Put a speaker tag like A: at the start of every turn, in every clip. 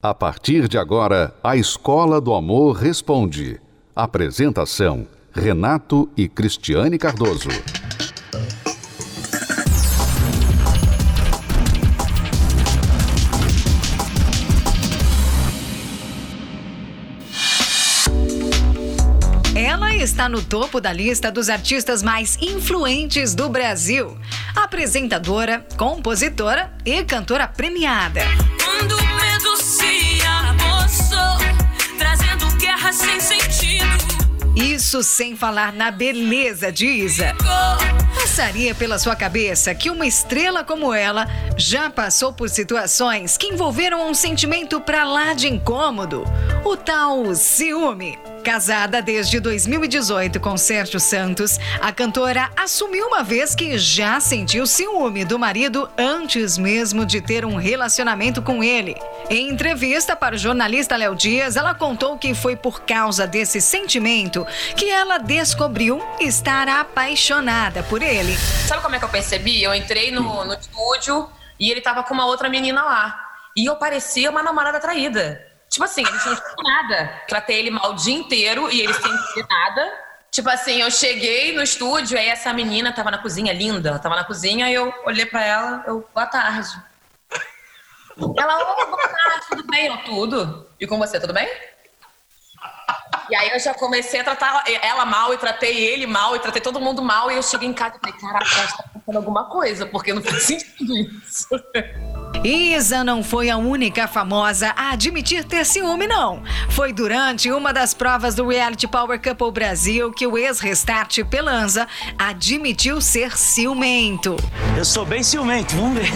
A: A partir de agora, a Escola do Amor Responde. Apresentação: Renato e Cristiane Cardoso.
B: Ela está no topo da lista dos artistas mais influentes do Brasil. Apresentadora, compositora e cantora premiada.
C: Quando guerra sem sentido.
B: Isso sem falar na beleza de Isa. Passaria pela sua cabeça que uma estrela como ela já passou por situações que envolveram um sentimento pra lá de incômodo, o tal ciúme. Casada desde 2018 com Sérgio Santos, a cantora assumiu uma vez que já sentiu ciúme do marido antes mesmo de ter um relacionamento com ele. Em entrevista para o jornalista Léo Dias, ela contou que foi por causa desse sentimento que ela descobriu estar apaixonada por ele.
D: Sabe como é que eu percebi? Eu entrei no, no estúdio e ele tava com uma outra menina lá. E eu parecia uma namorada traída. Tipo assim, eles não tinham nada. Tratei ele mal o dia inteiro e eles sem entender nada. Tipo assim, eu cheguei no estúdio, aí essa menina tava na cozinha, linda. Tava na cozinha e eu olhei pra ela, eu, boa tarde. Ela, ô, boa tarde, tudo bem? Eu, tudo. E com você, tudo bem? E aí eu já comecei a tratar ela mal e tratei ele mal e tratei todo mundo mal. E eu cheguei em casa e falei, caraca, tá acontecendo alguma coisa, porque não faz sentido isso.
B: Isa não foi a única famosa a admitir ter ciúme, não. Foi durante uma das provas do Reality Power Couple Brasil que o ex-restart Pelanza admitiu ser ciumento.
E: Eu sou bem ciumento, vamos ver.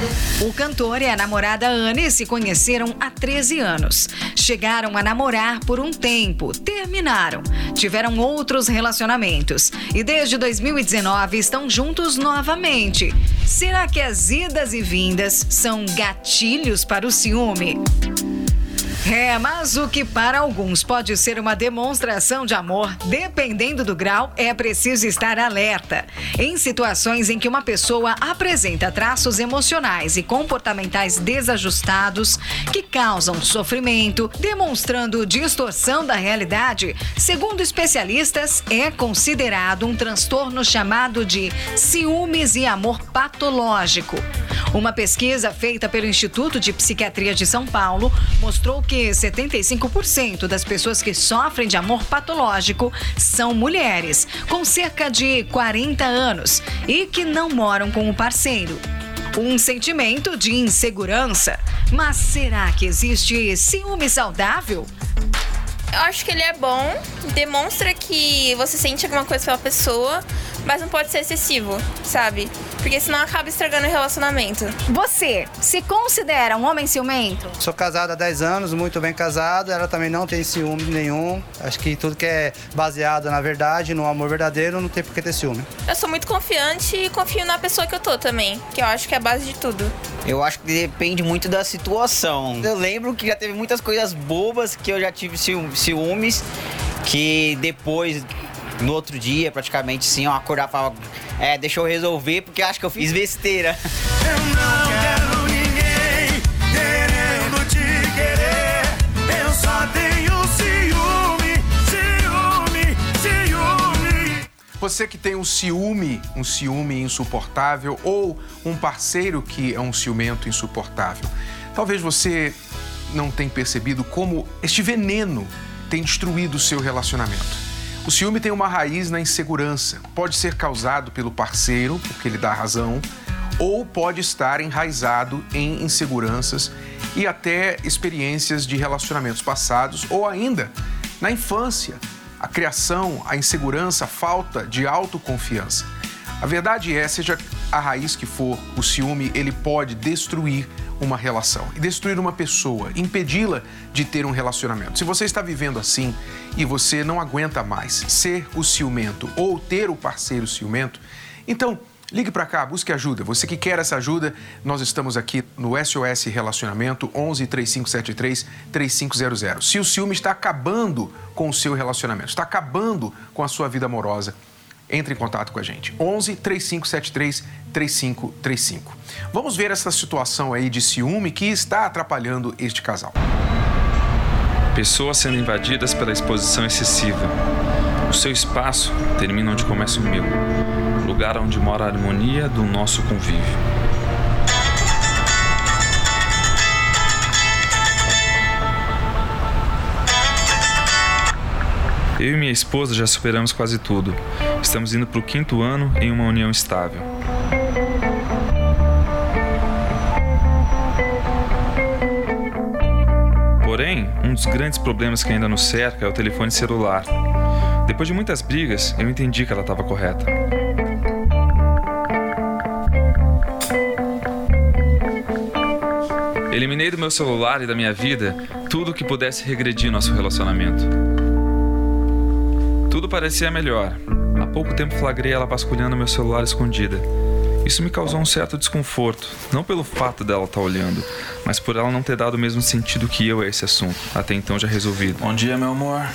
B: O cantor e a namorada Anne se conheceram há 13 anos. Chegaram a namorar por um tempo, terminaram. Tiveram outros relacionamentos e desde 2019 estão juntos novamente. Será que as idas e vindas são gatilhos para o ciúme? É, mas o que para alguns pode ser uma demonstração de amor, dependendo do grau, é preciso estar alerta. Em situações em que uma pessoa apresenta traços emocionais e comportamentais desajustados que causam sofrimento, demonstrando distorção da realidade, segundo especialistas, é considerado um transtorno chamado de ciúmes e amor patológico. Uma pesquisa feita pelo Instituto de Psiquiatria de São Paulo mostrou que 75% das pessoas que sofrem de amor patológico são mulheres, com cerca de 40 anos e que não moram com o parceiro. Um sentimento de insegurança. Mas será que existe ciúme saudável?
F: Eu acho que ele é bom, demonstra que você sente alguma coisa pela pessoa, mas não pode ser excessivo, sabe? Porque senão acaba estragando o relacionamento.
G: Você se considera um homem ciumento?
H: Sou casado há 10 anos, muito bem casado. Ela também não tem ciúme nenhum. Acho que tudo que é baseado na verdade, no amor verdadeiro, não tem por que ter ciúme.
F: Eu sou muito confiante e confio na pessoa que eu tô também, que eu acho que é a base de tudo.
I: Eu acho que depende muito da situação. Eu lembro que já teve muitas coisas bobas que eu já tive ciúmes, que depois no outro dia, praticamente, sim, eu acordar e falar, é, deixa eu resolver, porque acho que eu fiz besteira.
C: Eu não quero ninguém querendo te querer. Eu só tenho ciúme, ciúme, ciúme.
J: Você que tem um ciúme, um ciúme insuportável ou um parceiro que é um ciumento insuportável. Talvez você não tenha percebido como este veneno tem destruído o seu relacionamento. O ciúme tem uma raiz na insegurança. Pode ser causado pelo parceiro, porque ele dá razão, ou pode estar enraizado em inseguranças e até experiências de relacionamentos passados ou ainda na infância, a criação, a insegurança, a falta de autoconfiança. A verdade é, seja a raiz que for, o ciúme ele pode destruir uma relação e destruir uma pessoa, impedi-la de ter um relacionamento. Se você está vivendo assim e você não aguenta mais ser o ciumento ou ter o parceiro ciumento, então ligue para cá, busque ajuda. Você que quer essa ajuda, nós estamos aqui no SOS Relacionamento 11 3573 3500. Se o ciúme está acabando com o seu relacionamento, está acabando com a sua vida amorosa, entre em contato com a gente. 11 3573 3535. Vamos ver essa situação aí de ciúme que está atrapalhando este casal.
K: Pessoas sendo invadidas pela exposição excessiva. O seu espaço termina onde começa o meu, lugar onde mora a harmonia do nosso convívio. Eu e minha esposa já superamos quase tudo. Estamos indo para o quinto ano em uma união estável. Porém, um dos grandes problemas que ainda nos cerca é o telefone celular. Depois de muitas brigas, eu entendi que ela estava correta. Eliminei do meu celular e da minha vida tudo que pudesse regredir nosso relacionamento. Tudo parecia melhor. Há pouco tempo flagrei ela vasculhando meu celular escondida. Isso me causou um certo desconforto, não pelo fato dela estar olhando, mas por ela não ter dado o mesmo sentido que eu a esse assunto, até então já resolvido.
L: Bom dia, meu amor.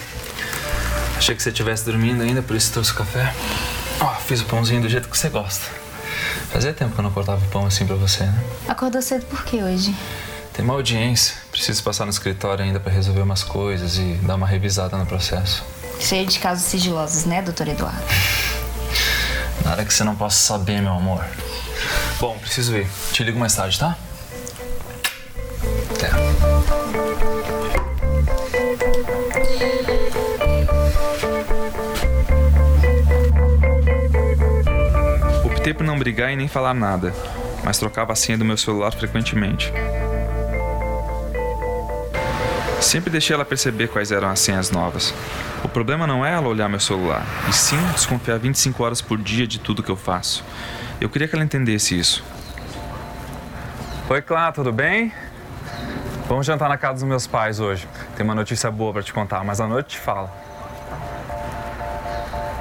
L: Achei que você estivesse dormindo ainda, por isso trouxe o café. Ó, fiz o pãozinho do jeito que você gosta. Fazia tempo que eu não cortava o pão assim pra você, né?
M: Acordou cedo por quê hoje?
L: Tem uma audiência. Preciso passar no escritório ainda pra resolver umas coisas e dar uma revisada no processo.
M: Cheio de casos sigilosos, né, doutor Eduardo?
L: Nada que você não possa saber, meu amor. Bom, preciso ir. Te ligo mais tarde, tá? Até.
K: Optei por não brigar e nem falar nada, mas trocava a senha do meu celular frequentemente. Sempre deixei ela perceber quais eram as senhas novas. O problema não é ela olhar meu celular, e sim desconfiar 25 horas por dia de tudo que eu faço. Eu queria que ela entendesse isso.
N: Oi, Clá, tudo bem? Vamos jantar na casa dos meus pais hoje. Tem uma notícia boa pra te contar, mas à noite te falo.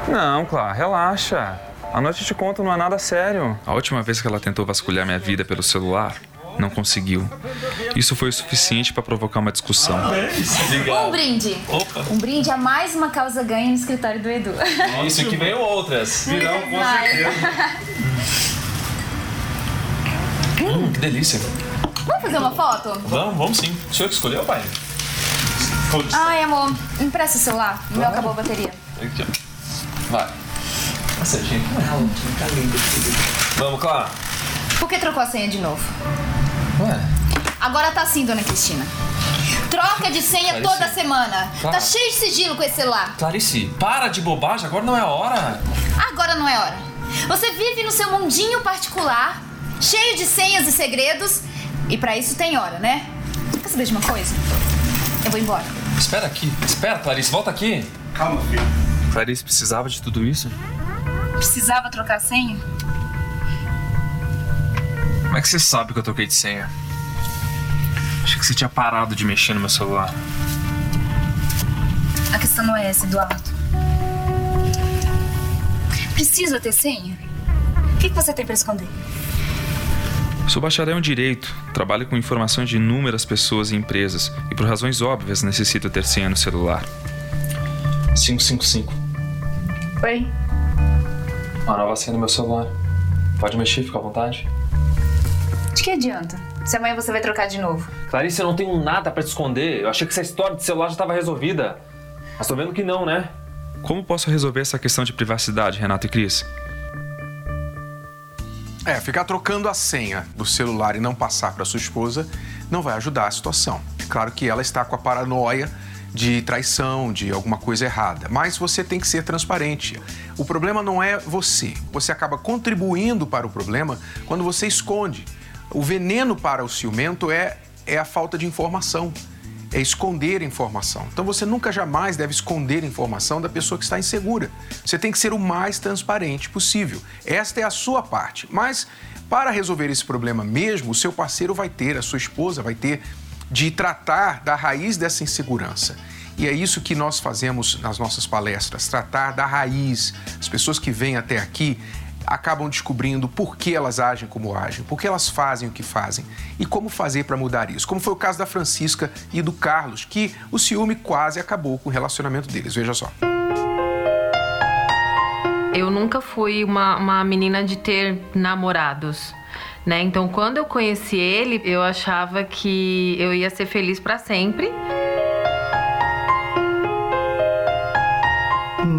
N: Não, Clá, relaxa. À noite eu te conto, não é nada sério.
K: A última vez que ela tentou vasculhar minha vida pelo celular, não conseguiu. Isso foi o suficiente para provocar uma discussão.
M: Um brinde. Um brinde a mais uma causa ganha no escritório do Edu.
L: Isso que veio outras.
M: Virão, com Vai.
L: Hum, que delícia.
M: Vamos fazer uma foto?
L: Vamos, vamos sim. O senhor que escolheu, pai?
M: Ai, amor, empresta o celular. O meu acabou a bateria.
L: Aqui, ó. Vai. Tá certinho. Vamos, Clá.
M: Por que trocou a senha de novo?
L: Ué,
M: Agora tá assim, dona Cristina. Troca de senha
L: Clarice.
M: toda semana. Tá cheio de sigilo com esse celular.
L: Clarice, para de bobagem, agora não é a hora.
M: Agora não é hora. Você vive no seu mundinho particular, cheio de senhas e segredos, e pra isso tem hora, né? Quer saber de uma coisa? Eu vou embora.
L: Espera aqui. Espera, Clarice, volta aqui.
K: Calma, filho. Clarice precisava de tudo isso?
M: Precisava trocar a senha?
K: Como é que você sabe que eu troquei de senha? Achei que você tinha parado de mexer no meu celular.
M: A questão não é essa, Eduardo. Precisa ter senha? O que você tem pra esconder?
K: Sou bacharel em Direito, trabalho com informações de inúmeras pessoas e empresas e por razões óbvias necessito ter senha no celular.
L: 555.
M: Oi?
L: Uma nova senha no meu celular. Pode mexer, fica à vontade.
M: Que adianta? Se amanhã você vai trocar de novo.
L: Clarice, eu não tenho nada pra te esconder. Eu achei que essa história de celular já estava resolvida. Mas tô vendo que não, né?
K: Como posso resolver essa questão de privacidade, Renato e Cris?
J: É, ficar trocando a senha do celular e não passar para sua esposa não vai ajudar a situação. É claro que ela está com a paranoia de traição, de alguma coisa errada, mas você tem que ser transparente. O problema não é você. Você acaba contribuindo para o problema quando você esconde. O veneno para o ciumento é, é a falta de informação. É esconder informação. Então você nunca jamais deve esconder informação da pessoa que está insegura. Você tem que ser o mais transparente possível. Esta é a sua parte. Mas para resolver esse problema mesmo, o seu parceiro vai ter, a sua esposa vai ter de tratar da raiz dessa insegurança. E é isso que nós fazemos nas nossas palestras, tratar da raiz. As pessoas que vêm até aqui acabam descobrindo por que elas agem como agem, por que elas fazem o que fazem e como fazer para mudar isso. Como foi o caso da Francisca e do Carlos, que o ciúme quase acabou com o relacionamento deles. Veja só.
O: Eu nunca fui uma, uma menina de ter namorados. Né? Então, quando eu conheci ele, eu achava que eu ia ser feliz pra sempre.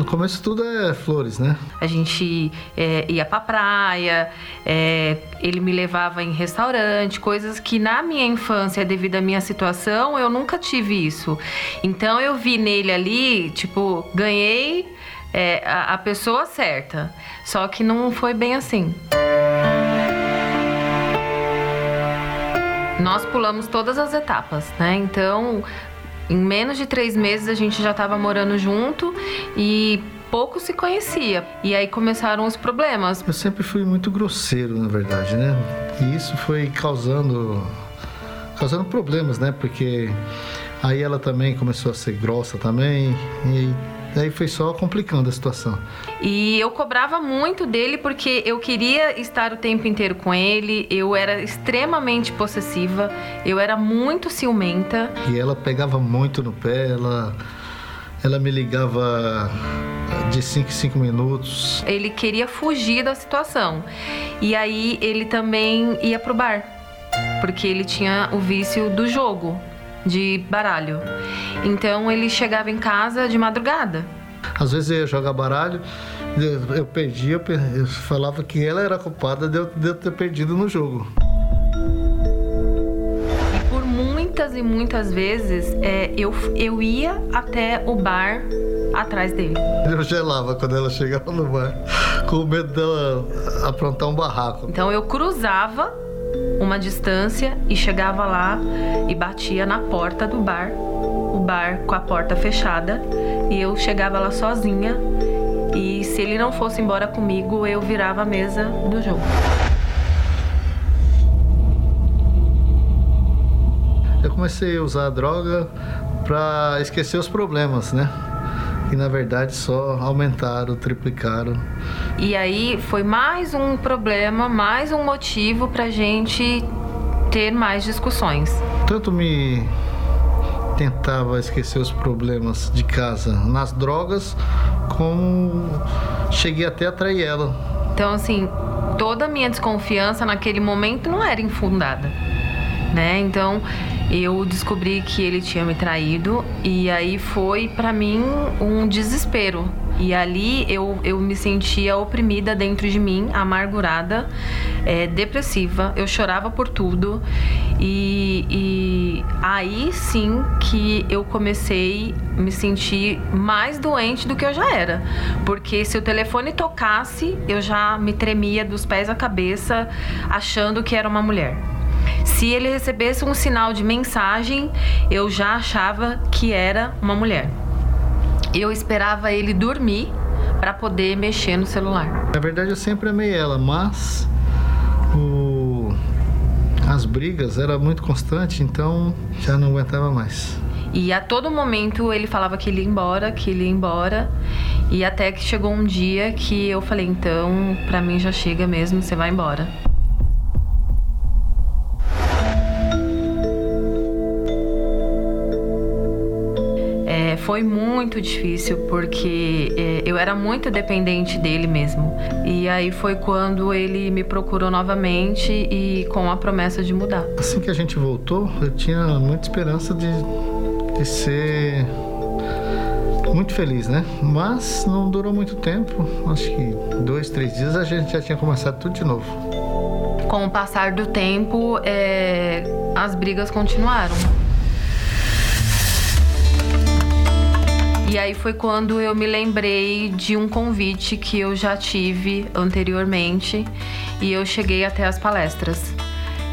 P: Começo tudo é flores, né?
O: A gente é, ia pra praia, é, ele me levava em restaurante, coisas que na minha infância, devido à minha situação, eu nunca tive isso. Então eu vi nele ali, tipo, ganhei é, a, a pessoa certa. Só que não foi bem assim. Nós pulamos todas as etapas, né? Então, em menos de três meses a gente já estava morando junto e pouco se conhecia. E aí começaram os problemas.
P: Eu sempre fui muito grosseiro, na verdade, né? E isso foi causando causando problemas, né? Porque aí ela também começou a ser grossa também e Daí foi só complicando a situação.
O: E eu cobrava muito dele porque eu queria estar o tempo inteiro com ele, eu era extremamente possessiva, eu era muito ciumenta.
P: E ela pegava muito no pé, ela, ela me ligava de 5 em 5 minutos.
O: Ele queria fugir da situação. E aí ele também ia pro bar, porque ele tinha o vício do jogo de baralho. Então ele chegava em casa de madrugada.
P: Às vezes eu ia jogar baralho, eu, perdia, eu, eu, falava que ela era culpada de eu, de eu ter perdido no jogo.
O: E por muitas e muitas vezes é, eu, eu ia até o bar atrás dele.
P: Eu gelava quando ela chegava no bar, com medo dela aprontar um barraco.
O: Então eu cruzava uma distância e chegava lá e batia na porta do bar, o bar com a porta fechada, e eu chegava lá sozinha. E se ele não fosse embora comigo, eu virava a mesa do jogo.
P: Eu comecei a usar a droga para esquecer os problemas, né? E na verdade só aumentaram, triplicaram.
O: E aí foi mais um problema, mais um motivo pra gente ter mais discussões.
P: Tanto me tentava esquecer os problemas de casa nas drogas, como cheguei até a trair ela.
O: Então, assim, toda a minha desconfiança naquele momento não era infundada, né? Então, eu descobri que ele tinha me traído e aí foi para mim um desespero. E ali eu, eu me sentia oprimida dentro de mim, amargurada, é, depressiva. Eu chorava por tudo. E, e aí sim que eu comecei a me sentir mais doente do que eu já era. Porque se o telefone tocasse, eu já me tremia dos pés à cabeça, achando que era uma mulher. Se ele recebesse um sinal de mensagem, eu já achava que era uma mulher. Eu esperava ele dormir para poder mexer no celular.
P: Na verdade, eu sempre amei ela, mas o... as brigas era muito constante, então já não aguentava mais.
O: E a todo momento ele falava que ele ia embora, que ele ia embora. E até que chegou um dia que eu falei: então, para mim já chega mesmo, você vai embora. Foi muito difícil porque é, eu era muito dependente dele mesmo. E aí foi quando ele me procurou novamente e com a promessa de mudar.
P: Assim que a gente voltou, eu tinha muita esperança de, de ser muito feliz, né? Mas não durou muito tempo. Acho que dois, três dias a gente já tinha começado tudo de novo.
O: Com o passar do tempo, é, as brigas continuaram. E aí foi quando eu me lembrei de um convite que eu já tive anteriormente e eu cheguei até as palestras.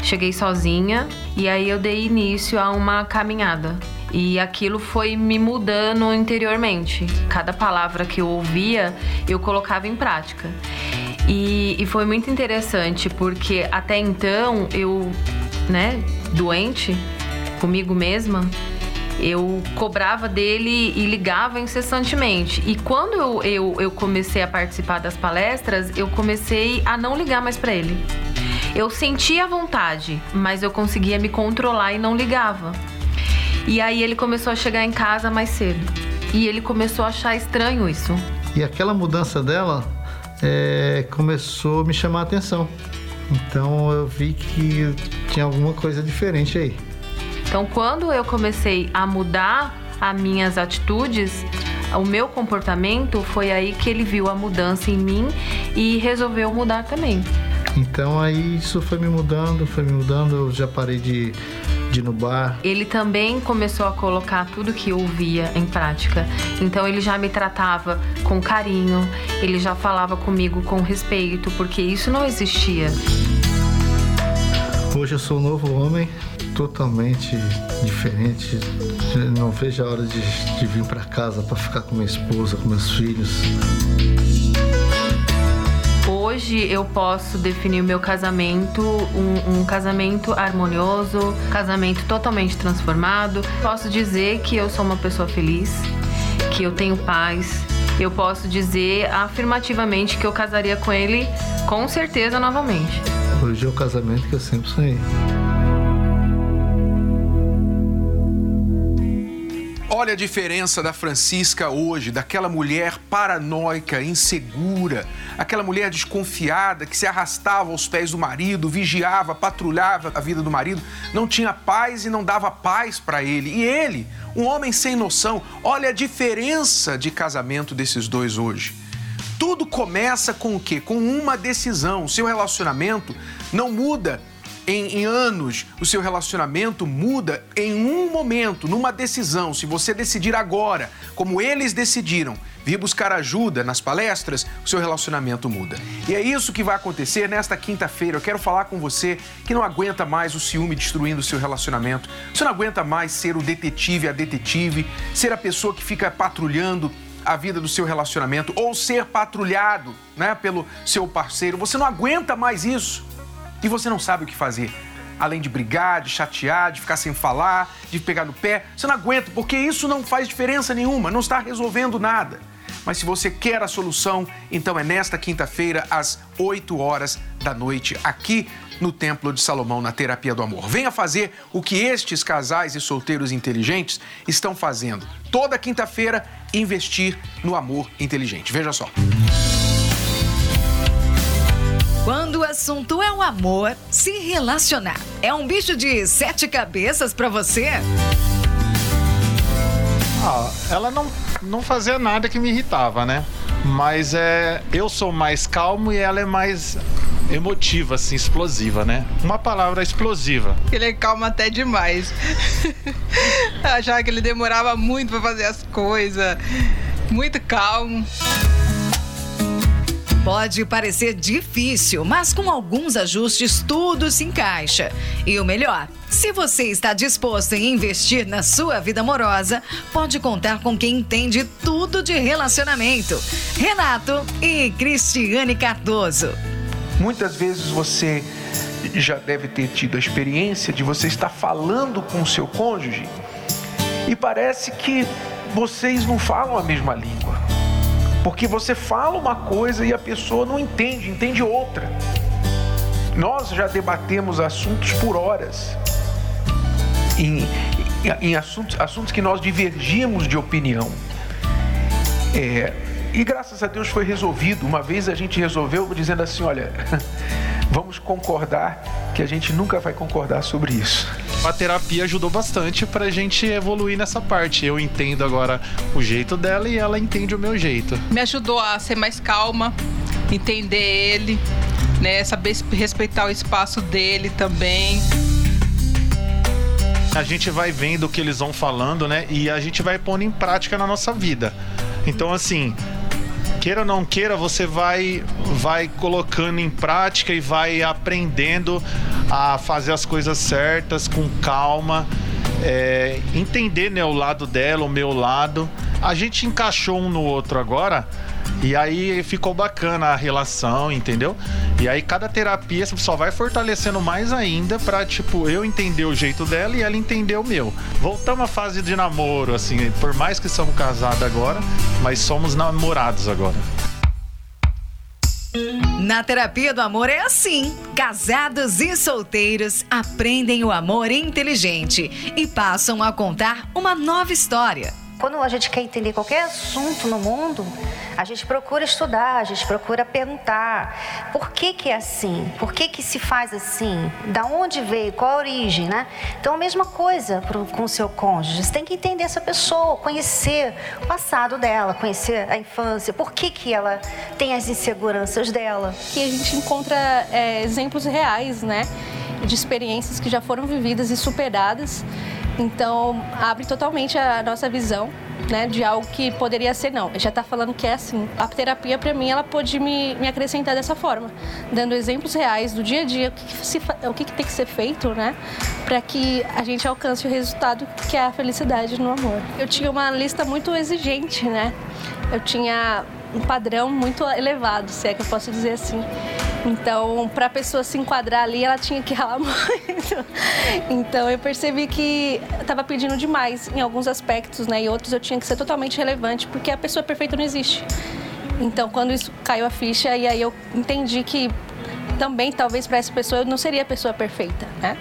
O: Cheguei sozinha e aí eu dei início a uma caminhada. E aquilo foi me mudando interiormente. Cada palavra que eu ouvia, eu colocava em prática. E, e foi muito interessante porque até então eu, né, doente comigo mesma, eu cobrava dele e ligava incessantemente. E quando eu, eu, eu comecei a participar das palestras, eu comecei a não ligar mais para ele. Eu sentia vontade, mas eu conseguia me controlar e não ligava. E aí ele começou a chegar em casa mais cedo. E ele começou a achar estranho isso.
P: E aquela mudança dela é, começou a me chamar a atenção. Então eu vi que tinha alguma coisa diferente aí.
O: Então, quando eu comecei a mudar as minhas atitudes, o meu comportamento, foi aí que ele viu a mudança em mim e resolveu mudar também.
P: Então aí isso foi me mudando, foi me mudando, eu já parei de, de ir no bar.
O: Ele também começou a colocar tudo que eu via em prática. Então ele já me tratava com carinho, ele já falava comigo com respeito, porque isso não existia.
P: Hoje eu sou um novo homem, totalmente diferente. Não vejo a hora de, de vir para casa para ficar com minha esposa, com meus filhos.
O: Hoje eu posso definir o meu casamento um, um, casamento harmonioso, casamento totalmente transformado. Posso dizer que eu sou uma pessoa feliz, que eu tenho paz. Eu posso dizer afirmativamente que eu casaria com ele com certeza novamente.
P: Hoje é o casamento que eu sempre sonhei.
J: Olha a diferença da Francisca hoje, daquela mulher paranoica, insegura, aquela mulher desconfiada que se arrastava aos pés do marido, vigiava, patrulhava a vida do marido, não tinha paz e não dava paz para ele. E ele, um homem sem noção, olha a diferença de casamento desses dois hoje. Tudo começa com o quê? Com uma decisão. O seu relacionamento não muda em, em, anos, o seu relacionamento muda em um momento, numa decisão. Se você decidir agora, como eles decidiram, vir buscar ajuda nas palestras, o seu relacionamento muda. E é isso que vai acontecer nesta quinta-feira. Eu quero falar com você que não aguenta mais o ciúme destruindo o seu relacionamento. Você não aguenta mais ser o detetive, a detetive, ser a pessoa que fica patrulhando a vida do seu relacionamento ou ser patrulhado, né, pelo seu parceiro. Você não aguenta mais isso e você não sabe o que fazer. Além de brigar, de chatear, de ficar sem falar, de pegar no pé, você não aguenta, porque isso não faz diferença nenhuma, não está resolvendo nada. Mas se você quer a solução, então é nesta quinta-feira, às 8 horas da noite, aqui no Templo de Salomão, na Terapia do Amor. Venha fazer o que estes casais e solteiros inteligentes estão fazendo. Toda quinta-feira, investir no amor inteligente. Veja só.
B: Quando o assunto é o amor, se relacionar é um bicho de sete cabeças para você?
Q: Ah, ela não, não fazia nada que me irritava, né? Mas é, eu sou mais calmo e ela é mais emotiva, assim, explosiva, né? Uma palavra explosiva.
R: Ele é calmo até demais. Achava que ele demorava muito para fazer as coisas. Muito calmo.
B: Pode parecer difícil, mas com alguns ajustes tudo se encaixa. E o melhor, se você está disposto em investir na sua vida amorosa, pode contar com quem entende tudo de relacionamento. Renato e Cristiane Cardoso.
J: Muitas vezes você já deve ter tido a experiência de você estar falando com o seu cônjuge e parece que vocês não falam a mesma língua. Porque você fala uma coisa e a pessoa não entende, entende outra. Nós já debatemos assuntos por horas. Em, em assuntos, assuntos que nós divergimos de opinião. É, e graças a Deus foi resolvido. Uma vez a gente resolveu dizendo assim: olha, vamos concordar que a gente nunca vai concordar sobre isso.
Q: A terapia ajudou bastante pra gente evoluir nessa parte. Eu entendo agora o jeito dela e ela entende o meu jeito.
R: Me ajudou a ser mais calma, entender ele, né, saber respeitar o espaço dele também.
Q: A gente vai vendo o que eles vão falando, né? E a gente vai pondo em prática na nossa vida. Então, assim, queira ou não queira, você vai, vai colocando em prática e vai aprendendo a fazer as coisas certas com calma. É, entender né, o lado dela, o meu lado. A gente encaixou um no outro agora e aí ficou bacana a relação, entendeu? E aí cada terapia só vai fortalecendo mais ainda pra, tipo, eu entender o jeito dela e ela entender o meu. Voltamos à fase de namoro, assim, por mais que somos casados agora, mas somos namorados agora.
B: Na terapia do amor é assim. Casados e solteiros aprendem o amor inteligente e passam a contar uma nova história.
S: Quando a gente quer entender qualquer assunto no mundo, A gente procura estudar, a gente procura perguntar por que, que é assim, por que, que se faz assim, da onde veio, qual a origem, né? Então, a mesma coisa pro, com o seu cônjuge. Você tem que entender essa pessoa, conhecer o passado dela, conhecer a infância, por que, que ela tem as inseguranças dela.
T: Que a gente encontra é, exemplos reais, né? De experiências que já foram vividas e superadas. Então, abre totalmente a nossa visão né, de algo que poderia ser não. Já está falando que é assim. A terapia, para mim, ela pode me, me acrescentar dessa forma, dando exemplos reais do dia a dia, o que, que se, o que, que tem que ser feito, né, para que a gente alcance o resultado que é a felicidade no amor. Eu tinha uma lista muito exigente, né? Eu tinha um padrão muito elevado, se é que eu posso dizer assim. Então, para a pessoa se enquadrar ali, ela tinha que ralar muito. Então, eu percebi que estava pedindo demais em alguns aspectos, né? E outros eu tinha que ser totalmente relevante, porque a pessoa perfeita não existe. Então, quando isso caiu a ficha, e aí eu entendi que também, talvez para essa pessoa, eu não seria a pessoa perfeita, né?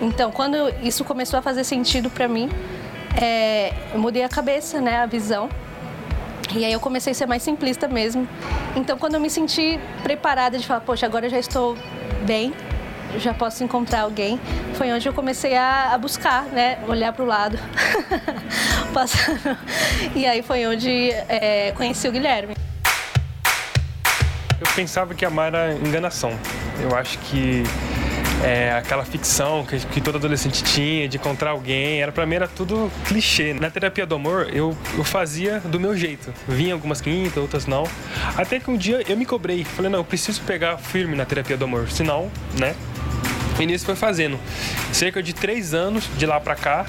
T: Então, quando isso começou a fazer sentido para mim, é, eu mudei a cabeça, né? A visão. E aí eu comecei a ser mais simplista mesmo. Então, quando eu me senti preparada de falar, poxa, agora eu já estou bem, já posso encontrar alguém, foi onde eu comecei a, a buscar, né? Olhar para o lado. e aí foi onde é, conheci o Guilherme.
U: Eu pensava que amar era enganação. Eu acho que é, aquela ficção que, que, todo adolescente tinha de encontrar alguém, era para mim era tudo clichê. Na terapia do amor, eu, eu fazia do meu jeito. Vinha algumas quintas, outras não. Até que um dia eu me cobrei. Falei, não, eu preciso pegar firme na terapia do amor, senão, né? E nisso foi fazendo. Cerca de três anos de lá pra cá,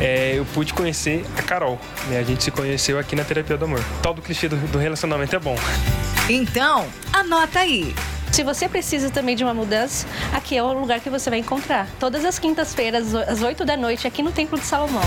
U: é, eu pude conhecer a Carol. Né? A gente se conheceu aqui na terapia do amor. Tal do clichê do, do relacionamento é bom.
B: Então, anota aí.
T: Se você precisa também de uma mudança, aqui é o lugar que você vai encontrar. Todas as quintas-feiras, às 8 da noite, aqui no Templo de Salomão.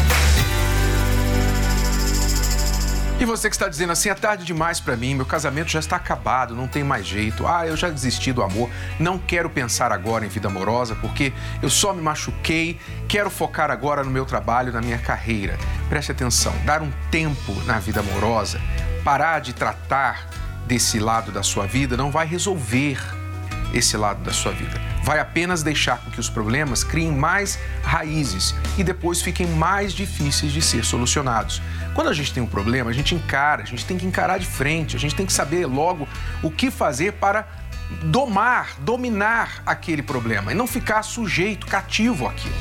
J: E você que está dizendo assim, é tarde demais para mim, meu casamento já está acabado, não tem mais jeito. Ah, eu já desisti do amor, não quero pensar agora em vida amorosa porque eu só me machuquei, quero focar agora no meu trabalho, na minha carreira. Preste atenção, dar um tempo na vida amorosa, parar de tratar desse lado da sua vida não vai resolver esse lado da sua vida. Vai apenas deixar com que os problemas criem mais raízes e depois fiquem mais difíceis de ser solucionados. Quando a gente tem um problema, a gente encara, a gente tem que encarar de frente, a gente tem que saber logo o que fazer para domar, dominar aquele problema e não ficar sujeito, cativo àquilo.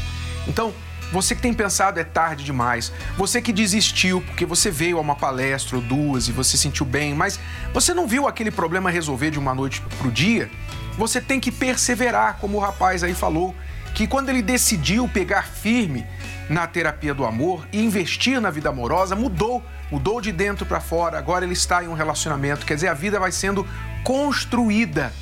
J: Então, você que tem pensado é tarde demais, você que desistiu porque você veio a uma palestra ou duas e você sentiu bem, mas você não viu aquele problema resolver de uma noite para o dia, você tem que perseverar, como o rapaz aí falou, que quando ele decidiu pegar firme na terapia do amor e investir na vida amorosa, mudou, mudou de dentro para fora, agora ele está em um relacionamento, quer dizer, a vida vai sendo construída.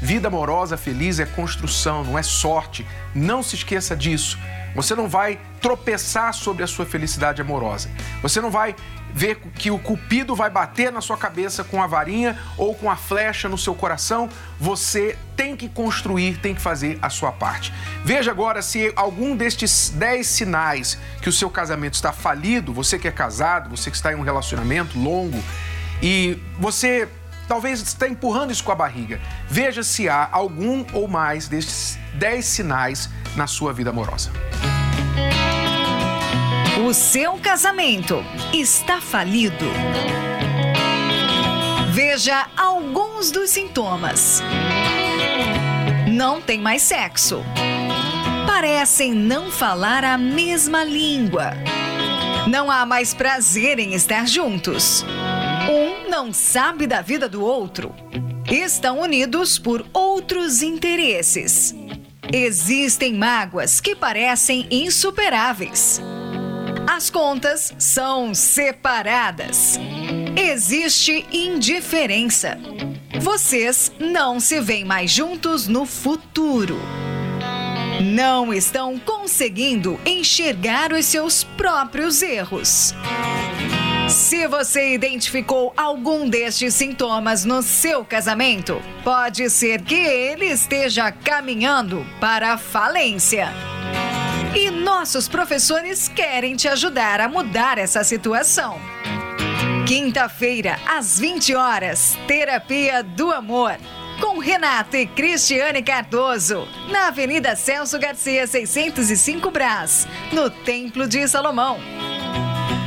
J: Vida amorosa, feliz é construção, não é sorte. Não se esqueça disso. Você não vai tropeçar sobre a sua felicidade amorosa. Você não vai ver que o cupido vai bater na sua cabeça com a varinha ou com a flecha no seu coração. Você tem que construir, tem que fazer a sua parte. Veja agora se algum destes 10 sinais que o seu casamento está falido, você que é casado, você que está em um relacionamento longo e você talvez está empurrando isso com a barriga. Veja se há algum ou mais destes 10 sinais na sua vida amorosa.
B: O seu casamento está falido. Veja alguns dos sintomas. Não tem mais sexo. Parecem não falar a mesma língua. Não há mais prazer em estar juntos. Um não sabe da vida do outro. Estão unidos por outros interesses. Existem mágoas que parecem insuperáveis. As contas são separadas. Existe indiferença. Vocês não se veem mais juntos no futuro. Não estão conseguindo enxergar os seus próprios erros. Se você identificou algum destes sintomas no seu casamento, pode ser que ele esteja caminhando para a falência. E nossos professores querem te ajudar a mudar essa situação. Quinta-feira, às 20 horas, Terapia do Amor. Com Renato e Cristiane Cardoso, na Avenida Celso Garcia, 605 Brás, no Templo de Salomão.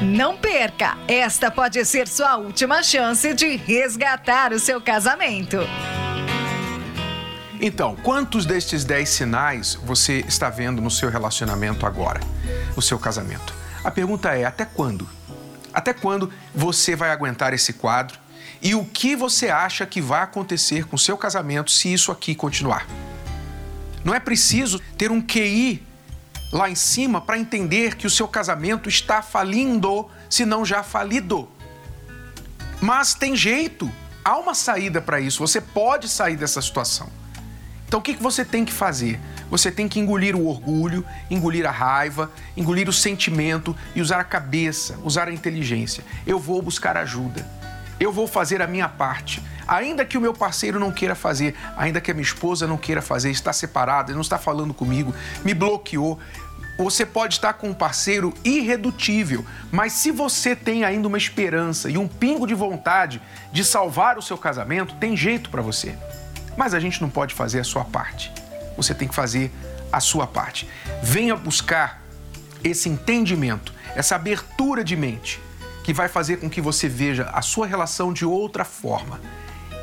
B: Não perca! Esta pode ser sua última chance de resgatar o seu casamento.
J: Então, quantos destes 10 sinais você está vendo no seu relacionamento agora, no seu casamento? A pergunta é: até quando? Até quando você vai aguentar esse quadro? E o que você acha que vai acontecer com o seu casamento se isso aqui continuar? Não é preciso ter um QI lá em cima para entender que o seu casamento está falindo, se não já falido. Mas tem jeito, há uma saída para isso, você pode sair dessa situação. Então o que você tem que fazer? Você tem que engolir o orgulho, engolir a raiva, engolir o sentimento e usar a cabeça, usar a inteligência. Eu vou buscar ajuda. Eu vou fazer a minha parte. Ainda que o meu parceiro não queira fazer, ainda que a minha esposa não queira fazer, está separada, não está falando comigo, me bloqueou. Você pode estar com um parceiro irredutível, mas se você tem ainda uma esperança e um pingo de vontade de salvar o seu casamento, tem jeito para você. Mas a gente não pode fazer a sua parte. Você tem que fazer a sua parte. Venha buscar esse entendimento, essa abertura de mente, que vai fazer com que você veja a sua relação de outra forma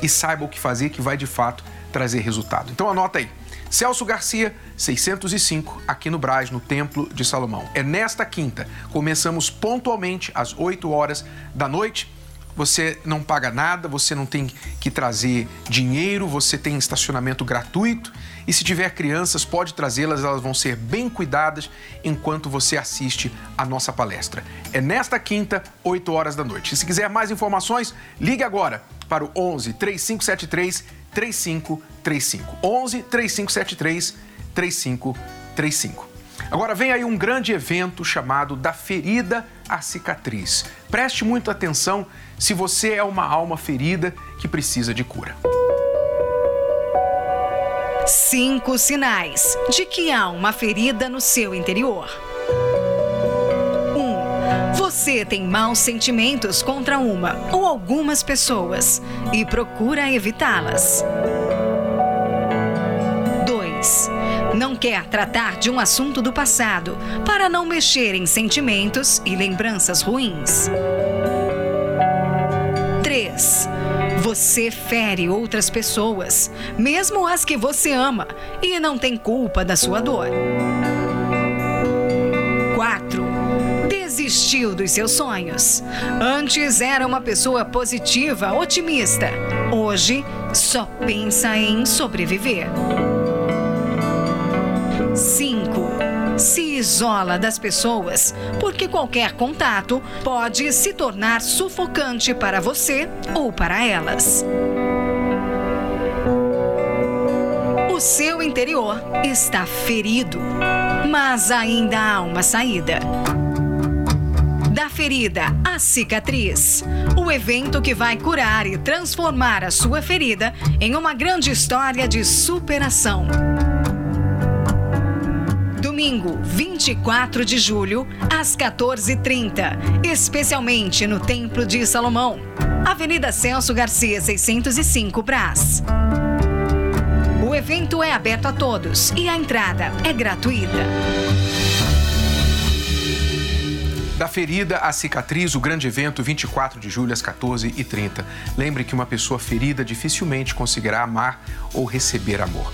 J: e saiba o que fazer que vai de fato trazer resultado. Então anota aí. Celso Garcia, 605, aqui no Braz, no Templo de Salomão. É nesta quinta. Começamos pontualmente às 8 horas da noite você não paga nada, você não tem que trazer dinheiro, você tem estacionamento gratuito e se tiver crianças, pode trazê-las, elas vão ser bem cuidadas enquanto você assiste a nossa palestra. É nesta quinta, 8 horas da noite. E se quiser mais informações, ligue agora para o 11 3573 3535. 11 3573 3535. Agora vem aí um grande evento chamado Da Ferida à Cicatriz. Preste muita atenção se você é uma alma ferida que precisa de cura.
B: Cinco sinais de que há uma ferida no seu interior. 1. Um, você tem maus sentimentos contra uma ou algumas pessoas e procura evitá-las. 2. Não quer tratar de um assunto do passado para não mexer em sentimentos e lembranças ruins. Você fere outras pessoas, mesmo as que você ama, e não tem culpa da sua dor. 4. Desistiu dos seus sonhos. Antes era uma pessoa positiva, otimista. Hoje só pensa em sobreviver. 5 se isola das pessoas, porque qualquer contato pode se tornar sufocante para você ou para elas. O seu interior está ferido, mas ainda há uma saída. Da ferida à cicatriz. O evento que vai curar e transformar a sua ferida em uma grande história de superação domingo, 24 de julho, às 14h30, especialmente no Templo de Salomão, Avenida Celso Garcia, 605 Brás. O evento é aberto a todos e a entrada é gratuita.
J: Da ferida à cicatriz, o grande evento 24 de julho às 14h30. Lembre que uma pessoa ferida dificilmente conseguirá amar ou receber amor.